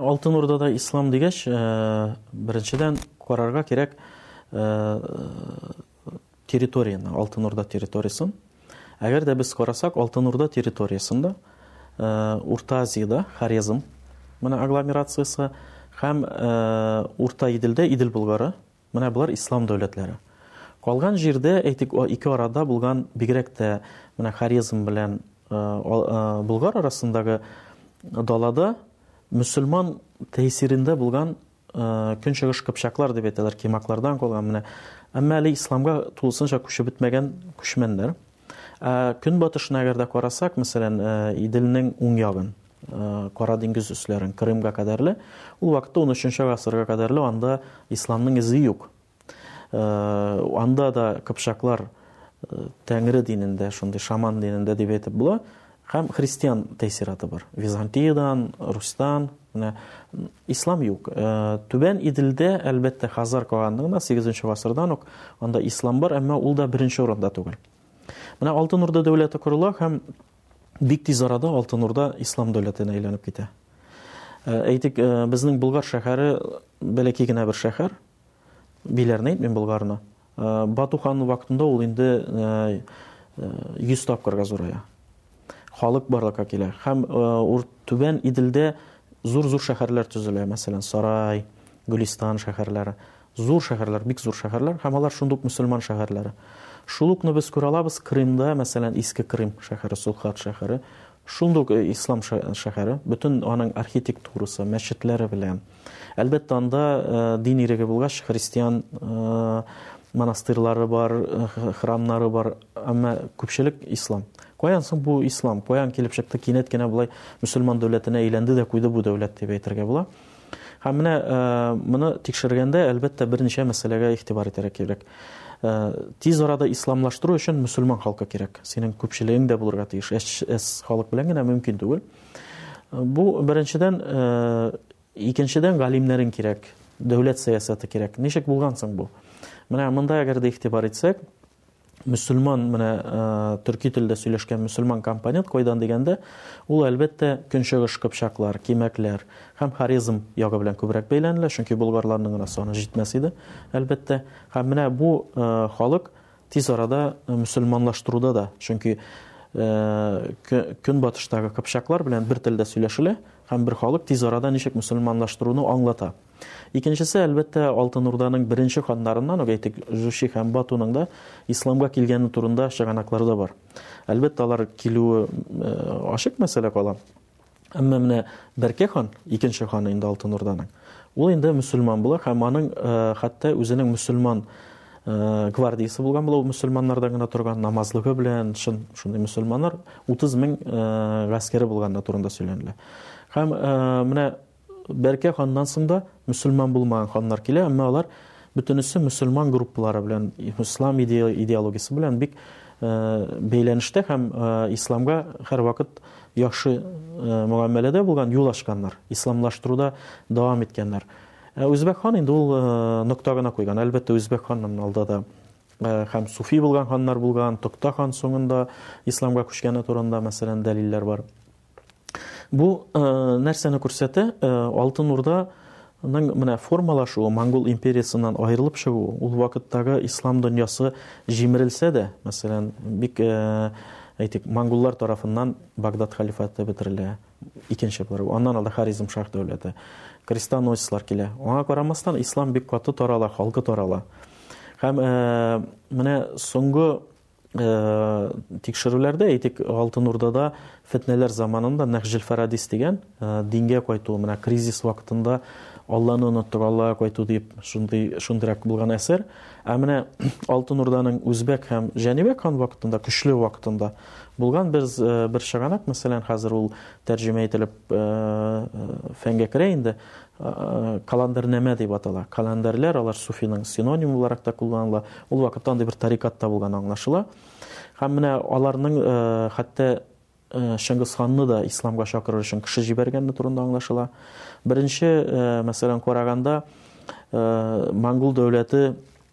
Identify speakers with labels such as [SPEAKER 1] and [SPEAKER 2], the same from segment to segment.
[SPEAKER 1] Алтын Урдада ислам дигәч, э, беренчедән карарга кирәк э, территорияне, Алтын Урда территориясын. Әгәр дә без карасак, Алтын Урда территориясендә э, Урта Азиядә Хорезм менә агломерациясе һәм Урта Иделдә Идел Болгары Менә болар ислам дәүләтләре. Калган җирдә, әйтик, ике арада булган, бигрәк тә менә Хорезм белән Болгар арасындагы далада мөселман тәэсирендә булган көнчыгыш кыпчаклар дип әйтәләр, кимаклардан калган менә. Әмма әле исламга тулысынча күчеп бетмәгән күчмәннәр. Көнбатышына әгәр дә карасак, мәсәлән, Иделнең уң ягын, Кара диңгез өсләрен, Крымга кадәрле. Ул вакытта 13-нче гасырга кадәрле анда исламның изе юк. Анда да кыпчаклар тәңре динендә, шундый шаман динендә дип әйтеп була, һәм христиан тәэсираты бар. Византиядән, Рустан, менә ислам юк. Түбән Иделдә, әлбәттә, Хазар каганлыгында 8-нче гасырдан ук анда ислам бар, әмма ул да беренче урында түгел. Менә Алтын Урда дәүләте корыла һәм Бик тиз арада Алтын Урда ислам дәүләтенә әйләнеп китә. Э, әйтик, э, безнең Болгар шәһәре бәләкәй генә бер шәһәр. Биләрне әйтмим Болгарны. Э, Бату хан вакытында ул инде 100 тапкырга зурая. Халык барлыкка килә. Һәм Түбән Иделдә зур-зур шәһәрләр төзелә, мәсәлән, Сарай, Гөлистан шәһәрләре. Зур шәһәрләр, бик зур шәһәрләр һәм алар шундук мөселман шәһәрләре. Шул укны без күрә алабыз Крымда, мәсәлән, Иске Крым шәһәре, Сухат шәһәре. Шундук ислам шәһәре, бөтен аның архитектурасы, мәчетләре белән. Әлбәттә, анда дин иреге булгач, христиан монастырьлары бар, храмнары бар, әмма күпчелек ислам. Каян соң бу ислам? Каян килеп чыкты? Кинәт кенә болай мөселман дәүләтенә әйләнде дә куйды бу дәүләт дип әйтергә була. Һәм менә э, моны тикшергәндә, әлбәттә, берничә мәсьәләгә игътибар итәргә кирәк. Э, тиз арада исламлаштыру өчен мөселман халкы кирәк. Синең күпчелегең дә булырга тиеш. Эс халык белән генә мөмкин түгел. Э, бу беренчедән, икенчедән галимнәрең кирәк, дәүләт сәясәте кирәк. Ничек булган соң бу? Менә монда әгәр дә игътибар итсәк, мөселман менә төрки телдә сөйләшкән мөселман компонент кайдан дигәндә, ул әлбәттә көнчыгыш кыпчаклар, кимәкләр һәм Хорезм ягы белән күбрәк бәйләнелә, чөнки болгарларның гына саны җитмәс иде, әлбәттә. Һәм менә бу халык тиз арада мөселманлаштыруда да, чөнки көнбатыштагы кыпчаклар белән бер телдә сөйләшелә һәм бер халык тиз арада ничек мөселманлаштыруны аңлата. Икенчесе, әлбәттә, Алтын Урданың беренче ханнарыннан ук, әйтик, Жуши һәм Батуның да исламга килгәне турында чыганаклар да бар. Әлбәттә, алар килүе э, ачык мәсьәлә кала. Әмма менә Бәркә хан, икенче хан инде Алтын Урданың, ул инде мөселман була һәм аның э, хәтта үзенең мөселман э, гвардиясы булган була, ул мөселманнардан гына торган намазлыгы белән, шын шундый мөселманнар 30 мең гаскәре булганы турында сөйләнелә. Һәм менә Бәркә ханнан соң да мөселман булмаган ханнар килә, әмма алар бөтенесе мөселман группалары белән, ислам идеологиясе белән бик бәйләнештә һәм исламга һәрвакыт яхшы мөгамәләдә булган, юл ачканнар, исламлаштыруда дәвам иткәннәр. Ә Үзбәк хан инде ул нокта гына куйган. Әлбәттә, Үзбәк ханнан алда да һәм суфи булган ханнар булган, Токта хан соңында исламга күчкәне турында мәсәлән дәлилләр бар. Бу нәрсәне күрсәтә? Алтын Урда Аның менә формалашу, монгол империясыннан аерылып чыгу, ул вакыттагы ислам дөньясы җимерелсә дә, мәсәлән, бик э, әйтик, монголлар тарафыннан Багдад халифаты бетерелә, икенче буларак, аннан алда Харизм шах дәүләте, крестоносецлар килә. Аңа карамастан, ислам бик каты тарала, халкы тарала. Һәм э, менә соңгы тикшерүләрдә әйтик алтын урдада фетнәләр заманында нәхҗел фарадис дигән дингә кайту менә кризис вакытында алланы оныттык аллага кайту дип шундый шундыйрак булган әсәр ә менә алтын урданың үзбәк һәм җәнибәк хан вакытында көчле вакытында булган бер бер чыганак мәсәлән хәзер ул тәрҗемә ителеп фәнгә керә инде Каландернамә дип атала. Каландерләр, алар суфиның синонимы буларак та кулланыла. Ул вакытта андый бер тарикат та булганы аңлашыла. Һәм менә аларның хәтта Чыңгыз ханны да исламга чакырыр өчен кеше җибәргәне турында аңлашыла. Беренче мәсьәлән караганда, монгол дәүләте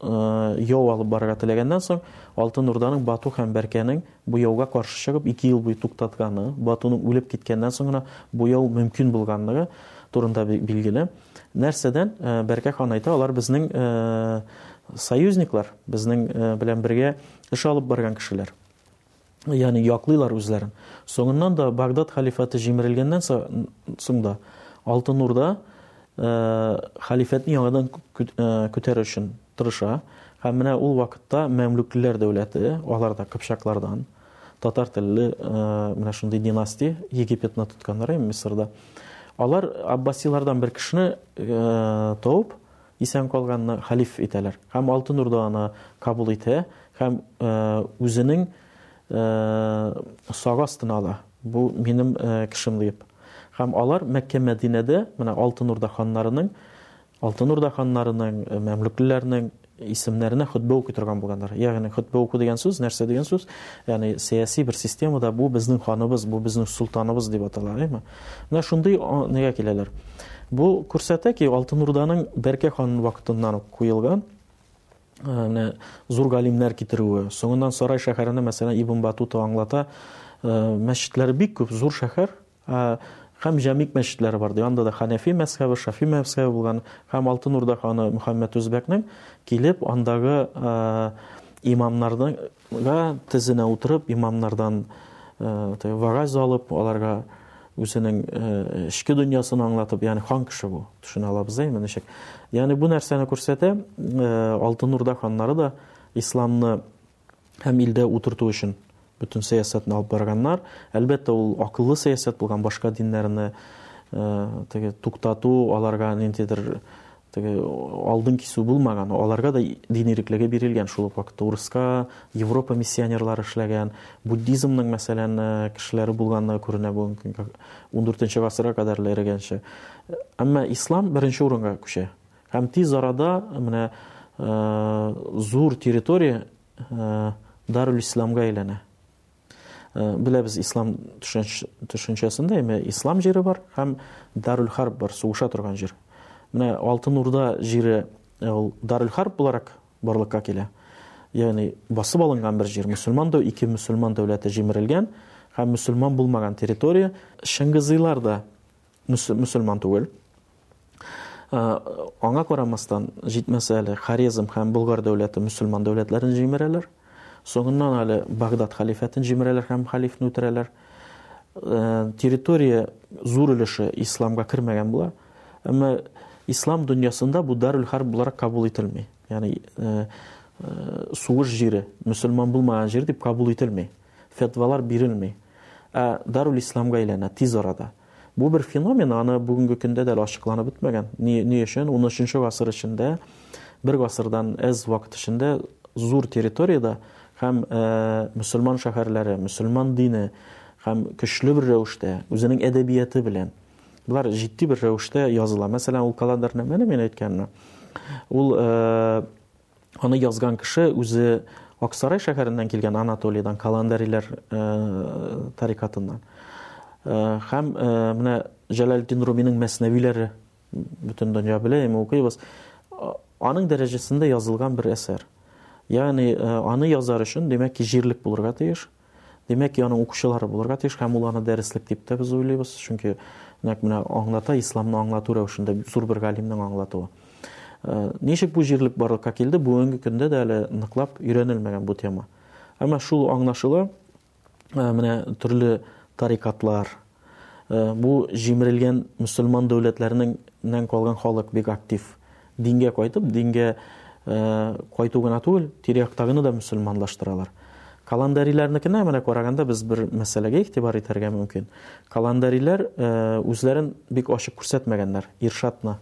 [SPEAKER 1] яу алып барырга теләгәннән соң, Алтын Урданың Бату һәм Бәркәнең бу яуга каршы чыгып, ике ел буе туктатканы, Батуның үлеп киткәннән соң гына бу яу мөмкин булганлыгы турында билгеле. Нәрсәдән Бәркә хан әйтә, алар безнең союзниклар, безнең белән бергә эш алып барган кешеләр. ягъни яклыйлар үзләрен. Соңыннан да Багдад халифаты җимерелгәннән соң да Алтын Урда халифәтне яңадан күтәрер өчен тырыша. Һәм менә ул вакытта мәмлүклеләр дәүләте, алар да кыпчаклардан, татар телле менә шундый династия Египетны тотканнар, Мисырда. Алар аббасилардан бер кешене тауып, Исән калганны хәлиф итәләр. Һәм Алтын Урда аны кабул итә һәм үзенең сагы астына ала. Бу минем кешем диеп. Һәм алар Мәккә Мәдинәдә менә Алтын Урда ханнарының Алтын Урда ханнарының, мәмлүклеләрнең исемнәренә хөтбә укый торган булганнар. Ягъни хөтбә уку дигән сүз, нәрсә дигән сүз? Ягъни сәяси бер системада бу безнең ханыбыз, бу безнең солтаныбыз дип атала, әйме? Менә шундый нигә киләләр. Бу күрсәтә ки, Алтын Урданың Бәркә хан вакытыннан ук куелган менә зур галимнәр китерүе. Соңыннан Сарай шәһәренә, мәсәлән, Ибн Батута аңлата, мәчетләре бик күп, зур шәһәр, һәм җәмик мәчетләре бар. Анда да Ханәфи мәзхәбе, Шафи мәзхәбе булган һәм Алтын Урда ханы Мөхәммәд Үзбәкнең килеп андагы имамнарның Га тезенә утырып, имамнардан вагаз алып, аларга үзенең эчке дөньясын аңлатып, ягъни хан кеше бу. Төшенә алабыз да инде ничек. Ягъни бу нәрсәне күрсәтә, Алтын Урда ханнары да исламны һәм илдә утырту өчен бөтен сәясәтне алып барганнар. Әлбәттә, ул акыллы сәясәт булган, башка диннәрне теге туктату, аларга ниндидер теге алдын кисү булмаган, аларга да дин иреклеге бирелгән шул ук вакытта. Урыска Европа миссионерлары эшләгән, буддизмның, мәсәлән, э, кешеләре булганлыгы күренә бу 14 гасырга кадәр эрегәнче. Әмма ислам беренче урынга күчә. Һәм тиз арада менә э, зур территория э, Дарул Исламга әйләнә. Э, беләбез ислам төшенчәсендә әмә ислам җире бар һәм дарүл харб бар сугыша торган җир менә алтын урда җире э, ул дарүл харб буларак барлыкка килә ягъни басып алынган бер җир мөселман да ике мөселман дәүләте җимерелгән һәм мөселман булмаган территория шыңгызыйлар да мөселман түгел. Аңа карамастан, җитмәсә әле Хорезм һәм Болгар дәүләте мөселман дәүләтләрен җимерәләр. Соңыннан әле Багдад халифәтен җимерәләр һәм халифны үтерәләр. Территория зур өлеше исламга кермәгән була. Әмма ислам дөньясында бу Дарул Харб буларак кабул ителми. Ягъни сугыш җире, мөселман булмаган җир дип кабул ителми. Фетвалар бирелми. Ә Дарул Исламга әйләнә тиз арада. Бу бер феномен, аны бүгенге көндә дә ачыкланып бетмәгән. Ни, ни өчен 13-нче гасыр эчендә, бер гасырдан әз вакыт эчендә зур территориядә һәм э, мөселман шәһәрләре, мөселман дине һәм көчле бер рәвештә үзенең әдәбияты белән Болар җитди бер рәвештә языла. Мәсәлән, ул каладарнамәне мин әйткәнне, ул э, Аны язган кеше үзе Аксарай шәһәреннән килгән Анатолийдан, Каландариләр э, тарикатыннан. Э, һәм э, менә Җәләлетдин Руминың мәснәвиләре бөтен дөнья белә, яме укыйбыз. Аның дәрәҗәсендә язылган бер әсәр. Ягъни аны язар өчен, димәк, җирлек булырга тиеш. Димәк ки, аның укучылары булырга тиеш һәм ул аны дәреслек дип тә без уйлыйбыз, чөнки нәкъ менә аңлата, исламны аңлату рәвешендә зур бер галимнең аңлатуы. Ничек бу җирлек барлыкка килде, бүгенге көндә дә әле ныклап өйрәнелмәгән бу тема. Әмма шул аңлашыла, менә төрле тарикатлар, Бу җимерелгән мөселман дәүләтләреннән калган халык бик актив. Дингә кайтып, дингә кайту гына түгел, тирә-яктагыны да мөселманлаштыралар. Каландариләрнекенә менә караганда без бер мәсьәләгә игътибар итәргә мөмкин. Каландариләр үзләрен бик ачык күрсәтмәгәннәр, иршатны,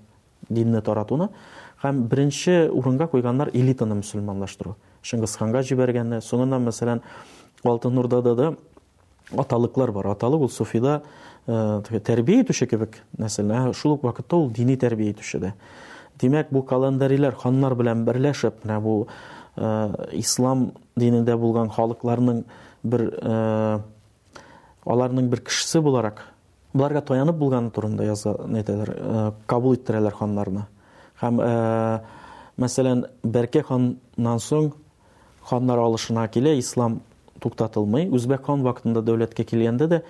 [SPEAKER 1] динне таратуны һәм беренче урынга куйганнар элитаны мөселманлаштыру. Шыңгысханга җибәргәнне, соңыннан мәсәлән Алтын Урдада да аталыклар бар. Аталык ул суфида э, тәрбия итүче кебек нәрсәләр. Ә шул ук вакытта ул дини тәрбия итүче дә. Димәк, бу календарилар ханнар белән берләшеп, менә бу э, ислам динендә булган халыкларның бер э, аларның бер кешесе буларак Боларга таянып булганы турында яза, әйтәләр, кабул иттерәләр ханнарны. Һәм, мәсәлән, Бәркә ханнан соң ханнар алышына килә, ислам туктатылмый. Үзбәк хан вакытында дәүләткә килгәндә дә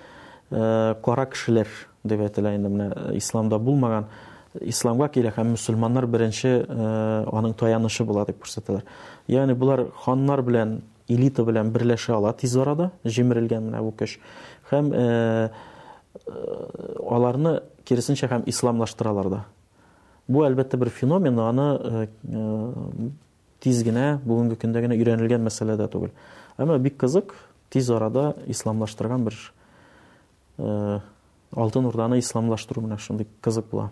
[SPEAKER 1] кара кешеләр дип әйтелә инде менә исламда булмаган исламга килә һәм мөселманнар беренче аның таянышы була дип күрсәтәләр. Ягъни болар ханнар белән элита белән берләшә ала тиз арада, җимерелгән менә бу көч. Һәм э, аларны киресенчә һәм исламлаштыралар да. Бу әлбәттә бер феномен, аны э, э, тиз генә бүгенге көндә генә өйрәнелгән мәсьәлә дә түгел. Әмма бик кызык, тиз арада исламлаштырган бер Алтын Урданы исламлаштыру менә шундый кызык була.